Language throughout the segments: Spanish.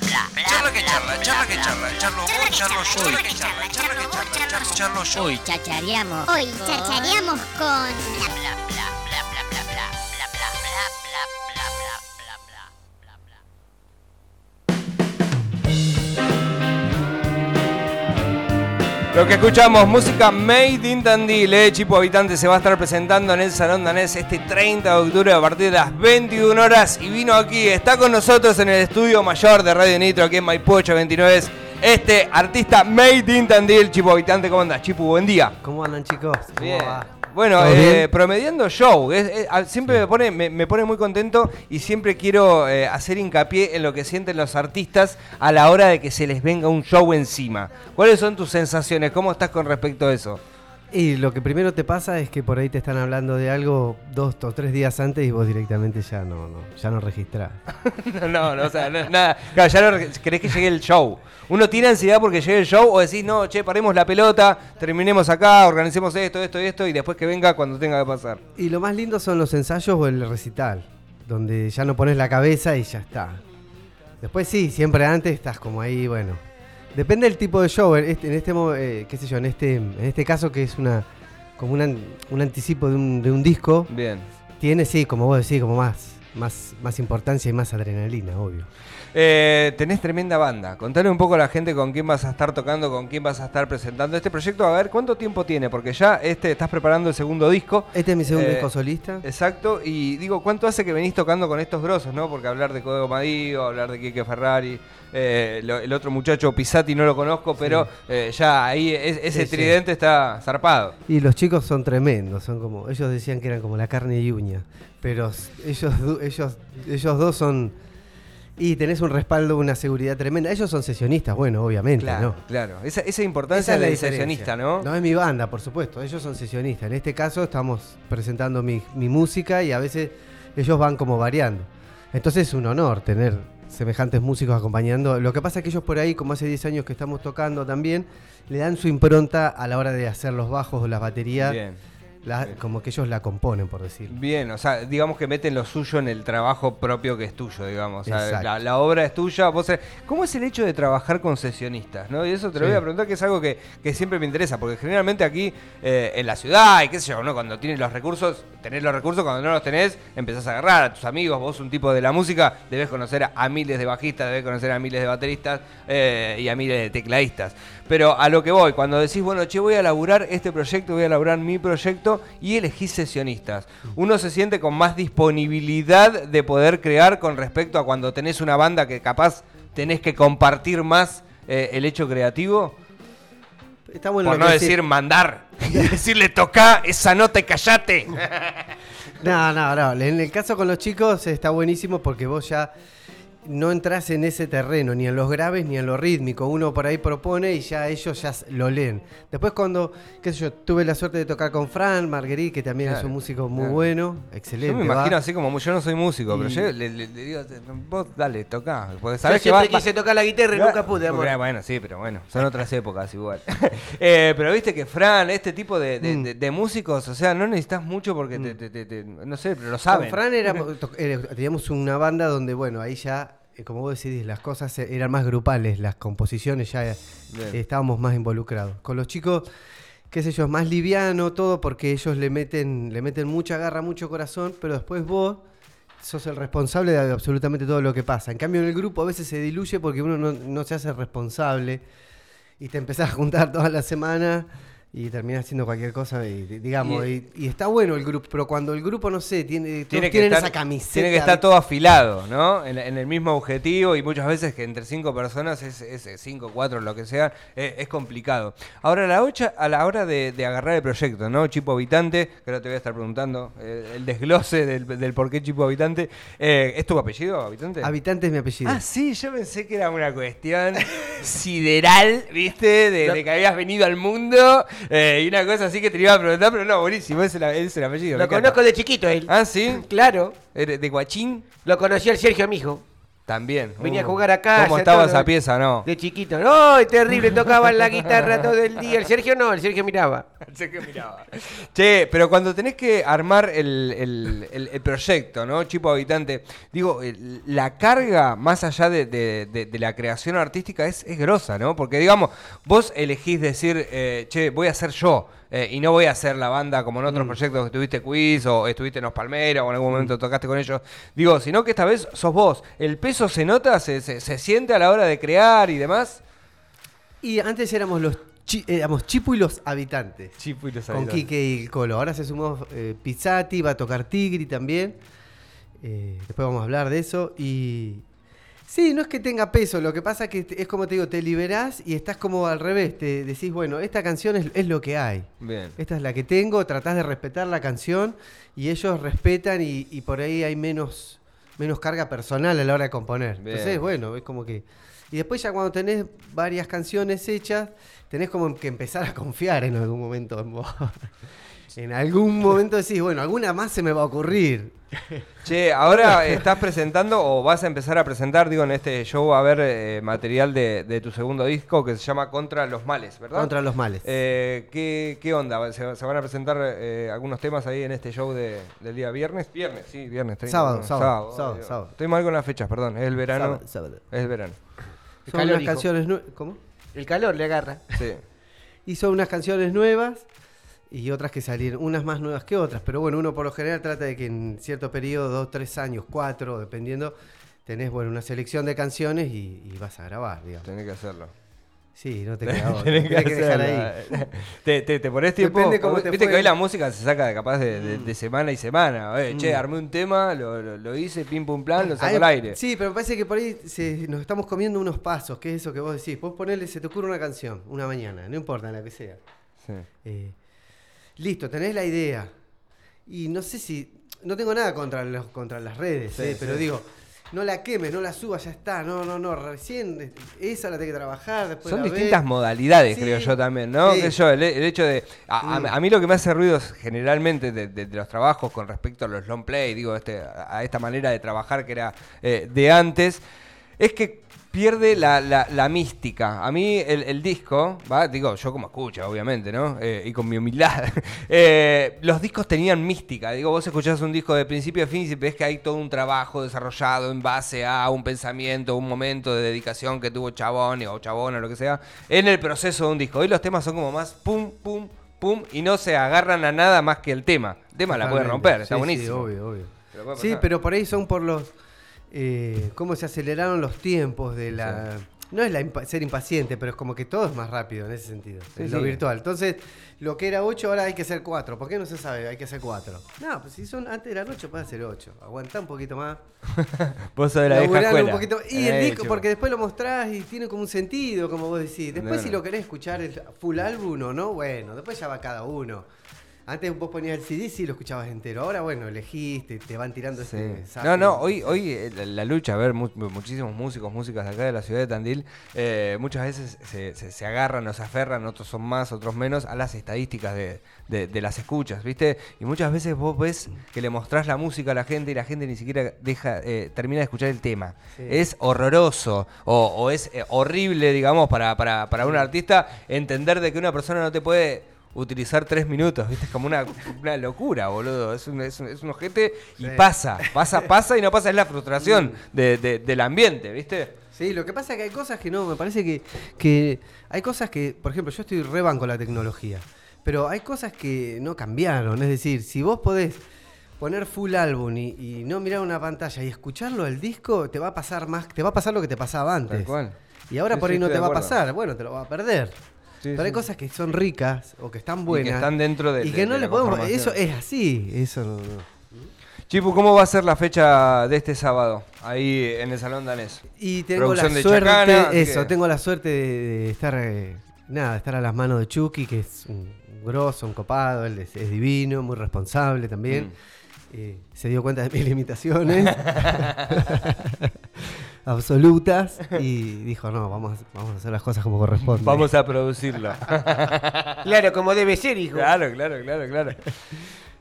Charla que charla, charla que charla, charlo vos, charlo yo, charla que charla, charla que charla, charlo, yo. Hoy chachareamos. Hoy chachareamos con Lo que escuchamos, música Made in Tandil, eh, Chipo Habitante se va a estar presentando en el Salón Danés este 30 de octubre a partir de las 21 horas y vino aquí, está con nosotros en el estudio mayor de Radio Nitro aquí en Maipú 829, este artista Made in Tandil, Chipo Habitante, ¿cómo andas? Chipo, buen día. ¿Cómo andan chicos? ¿Cómo Bien. va? Bueno, ¿Todo eh, promediando show, es- siempre me, pone, me, me pone muy contento y siempre quiero eh, hacer hincapié en lo que sienten los artistas a la hora de que se les venga un show encima. ¿Cuáles son tus sensaciones? ¿Cómo estás con respecto a eso? Y lo que primero te pasa es que por ahí te están hablando de algo dos o tres días antes y vos directamente ya no, no ya no registrás. No, no, no, o sea, no- nada. Claro, ya no querés que llegue el show. Uno tiene ansiedad porque llegue el show o decís, no, che, paremos la pelota, terminemos acá, organicemos esto, esto y esto y después que venga cuando tenga que pasar. Y lo más lindo son los ensayos o el recital, donde ya no pones la cabeza y ya está. Después sí, siempre antes estás como ahí, bueno. Depende del tipo de show. En este, en este eh, qué sé yo, en este, en este caso que es una como un an- un anticipo de un, de un disco, Bien. tiene sí, como vos decís, como más, más, más importancia y más adrenalina, obvio. Eh, tenés tremenda banda. Contale un poco a la gente con quién vas a estar tocando, con quién vas a estar presentando este proyecto. A ver, ¿cuánto tiempo tiene? Porque ya este estás preparando el segundo disco. Este es mi segundo Eh, disco solista. Exacto, y digo, ¿cuánto hace que venís tocando con estos grosos, no? Porque hablar de Código Madío, hablar de Kike Ferrari, eh, lo- el otro muchacho Pisati no lo conozco, pero ya ahí es- ese Sí, sí. tridente está zarpado. Y los chicos son tremendos, son como ellos decían que eran como la carne y uña, pero ellos ellos ellos dos son y tenés un respaldo, una seguridad tremenda. Ellos son sesionistas, bueno, obviamente, Claro, ¿no? claro. Esa, esa importancia Esa es la diferencia. sesionista, ¿no? No es mi banda, por supuesto. Ellos son sesionistas. En este caso estamos presentando mi, mi música y a veces ellos van como variando. Entonces es un honor tener semejantes músicos acompañando. Lo que pasa es que ellos por ahí, como hace 10 años que estamos tocando también, le dan su impronta a la hora de hacer los bajos o las baterías. Bien. La- como que ellos la componen, por decirlo. Bien, o sea, digamos que meten lo suyo en el trabajo propio que es tuyo, digamos. O sea, Exacto. la, la obra es tuya. Vos, ¿Cómo es el hecho de trabajar con sesionistas? ¿no? Y eso te lo Sí. voy a preguntar, que es algo que, que siempre me interesa, porque generalmente aquí eh, en la ciudad, y qué sé yo, ¿no? cuando tienes los recursos, tenés los recursos, cuando no los tenés, empezás a agarrar a tus amigos, vos un tipo de la música, debes conocer a, a miles de bajistas, debes conocer a miles de bateristas eh, y a miles de tecladistas. Pero a lo que voy, cuando decís, bueno, che, voy a laburar este proyecto, voy a laburar mi proyecto y elegís sesionistas. Uno se siente con más disponibilidad de poder crear con respecto a cuando tenés una banda que capaz tenés que compartir más eh, el hecho creativo. Está bueno por no decir decís. mandar. Y decirle, toca esa nota y callate. No, no, no. En el caso con los chicos está buenísimo porque vos ya no entras en ese terreno, ni en los graves ni en lo rítmico. Uno por ahí propone y ya ellos ya lo leen. Después cuando, qué sé yo, tuve la suerte de tocar con Fran Marguerite, que también es un músico muy claro. bueno, excelente. Yo me va. imagino así como yo no soy músico, pero yo le, le- le digo, vos dale, toca. Porque Yo sabés que siempre va- va- quise tocar la guitarra y nunca pude, amor. Bueno, sí, pero bueno, son otras épocas igual. Eh, pero viste que Fran, este tipo de, de- Mm. de- de músicos, o sea, no necesitas mucho porque te, te- te- no sé, pero lo Con saben. Fran éramos- to- era- teníamos una banda donde, bueno, ahí ya, eh, como vos decís, las cosas eh, eran más grupales, las composiciones ya eh, Bien. estábamos más involucrados. Con los chicos, qué sé yo, es más liviano todo porque ellos le meten, le meten mucha garra, mucho corazón, pero después vos sos el responsable de absolutamente todo lo que pasa. En cambio, en el grupo a veces se diluye porque uno no, no se hace responsable y te empezás a juntar toda la semana y terminás haciendo cualquier cosa y digamos Y- está bueno el grupo pero cuando el grupo no sé tiene, Tiene que, estar, esa camiseta tiene que estar todo afilado, ¿no? En, en el mismo objetivo y muchas veces que entre cinco personas es, es cinco, cuatro, lo que sea, es complicado. Ahora, a la, ocha- a la hora de, de agarrar el proyecto, ¿no? Chipo Habitante, que ahora te voy a estar preguntando eh, el desglose del, del por qué Chipo Habitante. Eh, ¿Es tu apellido, Habitante? habitante es mi apellido Ah, sí, yo pensé que era una cuestión sideral, ¿viste? De, de que habías venido al mundo eh, y una cosa así que te iba a preguntar, pero no, buenísimo, es el, es el apellido. Lo conozco de chiquito él. Ah, sí, Claro. ¿Eres de Guachín. Lo conocí al Sergio, mi hijo. También. Venía a Uh, jugar a casa, ¿Cómo estaba esa pieza, no? De chiquito. ¡No! Terrible, tocaban la guitarra todo el día. El Sergio no, el Sergio miraba. Sé que miraba. Che, pero cuando tenés que armar el, el- el- el proyecto, ¿no? Chipo habitante, digo, el- la carga más allá de, de- de- de la creación artística es, es grosa, ¿no? Porque, digamos, vos elegís decir, eh, che, voy a ser yo. Eh, y no voy a hacer la banda como en otros proyectos que tuviste quiz o estuviste en Los Palmeras o en algún momento tocaste con ellos. Digo, sino que esta vez sos vos. ¿El peso se nota, se, se- se siente a la hora de crear y demás? Y antes éramos los chi- éramos Chipu y los habitantes. Chipo y los Con habitantes. Quique y el Colo. Ahora se sumó eh, Pizzati, va a tocar Tigri también. Eh, después vamos a hablar de eso. Y. Sí, no es que tenga peso, lo que pasa que es como te digo, te liberás y estás como al revés. Te decís, bueno, esta canción es, es lo que hay. Bien. Esta es la que tengo, tratás de respetar la canción y ellos respetan y, y por ahí hay menos, menos carga personal a la hora de componer. Bien. Entonces, bueno, es como que... Y después ya cuando tenés varias canciones hechas, tenés como que empezar a confiar en algún momento en vos. en algún momento decís, bueno, alguna más se me va a ocurrir. Che, ahora estás presentando o vas a empezar a presentar, digo, en este show va a haber eh, material de, de tu segundo disco que se llama Contra los Males, ¿verdad? Contra los males. Eh, ¿qué, qué onda? ¿Se, se van a presentar eh, algunos temas ahí en este show de- del día viernes? Viernes, sí, viernes. 30, Sábado, no, sábado, sábado, sábado. Estoy mal con las fechas, perdón. Es el verano. Sábado, sábado. Es el verano. El Son calor, unas canciones nuevas. ¿Cómo? El calor le agarra. Sí. Y son unas canciones nuevas y otras que salieron, unas más nuevas que otras. Pero bueno, uno por lo general trata de que en cierto periodo, dos, tres años, cuatro, dependiendo, tenés bueno, una selección de canciones y, y vas a grabar, digamos. Tenés que hacerlo. Sí, no te queda. Tenés que que dejar ahí. ¿Te, te, te pones tiempo? Depende cómo te Viste fue. que hoy la música se saca de capaz de, de- de semana y semana. Eh, Che, armé un tema, lo, lo- lo hice, pim pum plan, lo saco al aire. Sí, pero me parece que por ahí se- nos estamos comiendo unos pasos, que es eso que vos decís. Vos ponele, se te ocurre una canción, una mañana, no importa la que sea. Sí. Eh, listo, tenés la idea. Y no sé si. No tengo nada contra, los, contra las redes, Sí, eh, pero digo, no la quemes, no la subas, ya está. No, no, no. Recién eh, esa la tenés que trabajar. Después Son la distintas ves. modalidades, Sí, creo yo también, ¿no? sí. Yo, el, el hecho de. A, a- a mí lo que me hace ruido generalmente de, de- de los trabajos con respecto a los long play, digo, este, a, a esta manera de trabajar que era eh, de antes, es que pierde la, la- la mística. A mí el, el disco, ¿va? digo, yo como escucho, obviamente, ¿no? Eh, y con mi humildad. eh, los discos tenían mística. Digo, vos escuchás un disco de principio a fin y ves que hay todo un trabajo desarrollado en base a un pensamiento, un momento de dedicación que tuvo chabón o chabona o lo que sea, en el proceso de un disco. Hoy los temas son como más pum, pum, pum, y no se agarran a nada más que el tema. El tema la puede romper, está Sí, sí, buenísimo. obvio, obvio. Pero Sí, pero por ahí son por los. Eh, cómo se aceleraron los tiempos de la. No es la impa- ser impaciente, pero es como que todo es más rápido en ese sentido. Sí, en lo sí. virtual. Entonces, lo que era 8, ahora hay que hacer 4. ¿Por qué no se sabe? Hay que hacer 4. No, pues si son antes eran 8, puede ser 8. Aguantá un poquito más. Vos sos de la vieja escuela. un poquito más. Y el Eh, disco, porque después lo mostrás y tiene como un sentido, como vos decís. Después, No, si lo querés escuchar el full álbum o no, bueno, después ya va cada uno. Antes vos ponías el CD y lo escuchabas entero. Ahora, bueno, elegiste, te van tirando Sí. zapping. No, no, hoy, hoy eh, la, la lucha, a ver, mu- muchísimos músicos, músicas de acá de la ciudad de Tandil, eh, muchas veces se, se- se agarran o se aferran, otros son más, otros menos, a las estadísticas de, de- de las escuchas, ¿viste? Y muchas veces vos ves que le mostrás la música a la gente y la gente ni siquiera deja, eh, termina de escuchar el tema. Sí. Es horroroso o, o es eh, horrible, digamos, para, para, para un artista entender de que una persona no te puede utilizar tres minutos, ¿viste? Es como una, una locura, boludo. Es un, es un, es un ojete y Sí. pasa, pasa, pasa y no pasa. Es la frustración de- de- del ambiente, ¿viste? Sí, lo que pasa es que hay cosas que no, me parece que, que hay cosas que, por ejemplo, yo estoy re con la tecnología, pero hay cosas que no cambiaron. Es decir, si vos podés poner full álbum y, y no mirar una pantalla y escucharlo el disco, te va a pasar más, te va a pasar lo que te pasaba antes. Tal cual. Y ahora Sí, por sí, ahí no te va a pasar, bueno, te lo va a perder. Sí, pero hay sí. cosas que son ricas o que están Y buenas. que están dentro de y de- que no le podemos. Eso es así. Eso no. no. Chipu, ¿cómo va a ser la fecha de este sábado? Ahí en el Salón Danés. Y tengo Producción la suerte, Chacana, eso, que- tengo la suerte de, estar, eh, nada, de estar a las manos de Chucky, que es un grosso, un copado, él es, es divino, muy responsable también. Mm. Eh, se dio cuenta de mis limitaciones absolutas y dijo, no, vamos, a- vamos a hacer las cosas como corresponde. Vamos a producirlo. Claro, como debe ser, hijo. claro, claro, claro, claro.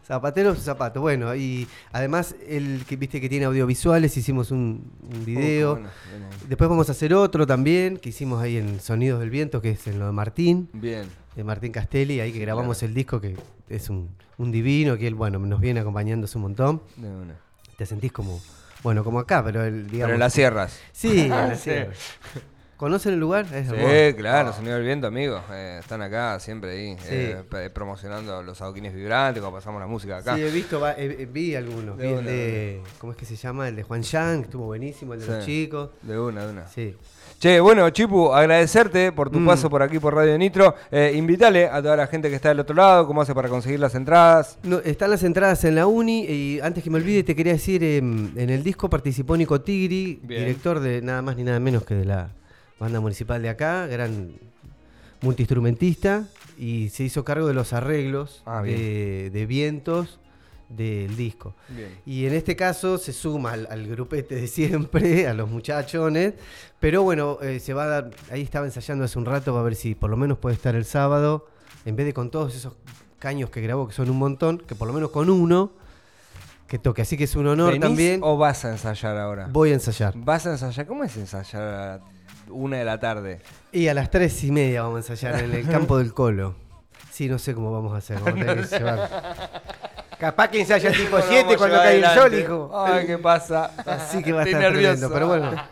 Zapatero, zapato. Bueno, y además, el que viste que tiene audiovisuales, hicimos un, un video. Uh, bueno, ahí. Después vamos a hacer otro también, que hicimos ahí en Sonidos del Viento, que es en lo de Martín, Bien. de Martín Castelli, ahí que grabamos claro. el disco, que es un, un divino, que él, bueno, nos viene acompañando hace un montón. De una. Te sentís como, bueno, como acá, pero el, digamos... Pero en las sierras. Sí, en la Sí. sierra. ¿Conocen el lugar? Es Sí, hermoso. claro, Sonido del Viento, amigos. eh, están acá siempre ahí, Sí. eh, pe- promocionando los adoquines vibrantes, cuando pasamos la música acá. Sí, he visto, va- vi algunos. De Vi el de, ¿cómo es que se llama? El de Juan Yang, estuvo buenísimo, el de los chicos. De una, de una. Sí. Che, bueno, Chipu, agradecerte por tu Mm. paso por aquí por Radio Nitro. Eh, invítale a toda la gente que está del otro lado, cómo hace para conseguir las entradas. No, están las entradas en la uni y antes que me olvide te quería decir, em, en el disco participó Nico Tigri, Bien. director de nada más ni nada menos que de la banda municipal de acá, gran multiinstrumentista y se hizo cargo de los arreglos Ah, de, de vientos del disco. Bien. Y en este caso se suma al, al grupete de siempre, a los muchachones. Pero bueno, eh, se va a dar. Ahí estaba ensayando hace un rato, va a ver si por lo menos puede estar el sábado. En vez de con todos esos caños que grabó, que son un montón, que por lo menos con uno, que toque. Así que es un honor ¿Venís también. o vas a ensayar ahora? Voy a ensayar. ¿Vas a ensayar? ¿Cómo es ensayar a una de la tarde? Y a las tres y media vamos a ensayar en el campo del Colo. Sí, no sé cómo vamos a hacer. Vamos a tener que llevar. Capaz que ensaya tipo Vamos 7 a cuando cae el sol, hijo. Ay, ¿qué pasa? Así que va a Estoy estar nervioso. tremendo. Pero bueno,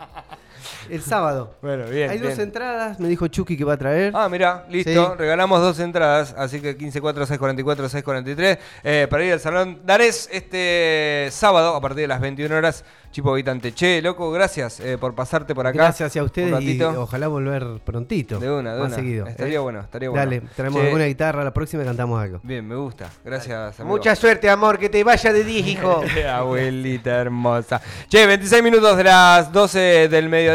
el sábado. Bueno, bien. Hay dos entradas, me dijo Chucky que va a traer. Ah, mira, listo. Sí. Regalamos dos entradas, así que 154644-643 eh, para ir al Salón Darés este sábado a partir de las 21 horas. Chipo Vitante. Che, loco, gracias eh, por pasarte por acá. Gracias a ustedes y ojalá volver prontito. De una, de más una. seguido. Estaría ¿eh? bueno, estaría bueno. Dale, traemos Che, alguna guitarra, la próxima cantamos algo. Bien, me gusta. Gracias, amigo. Mucha suerte, amor, que te vaya de 10, hijo. Abuelita hermosa. Che, 26 minutos de las 12 del mediodía.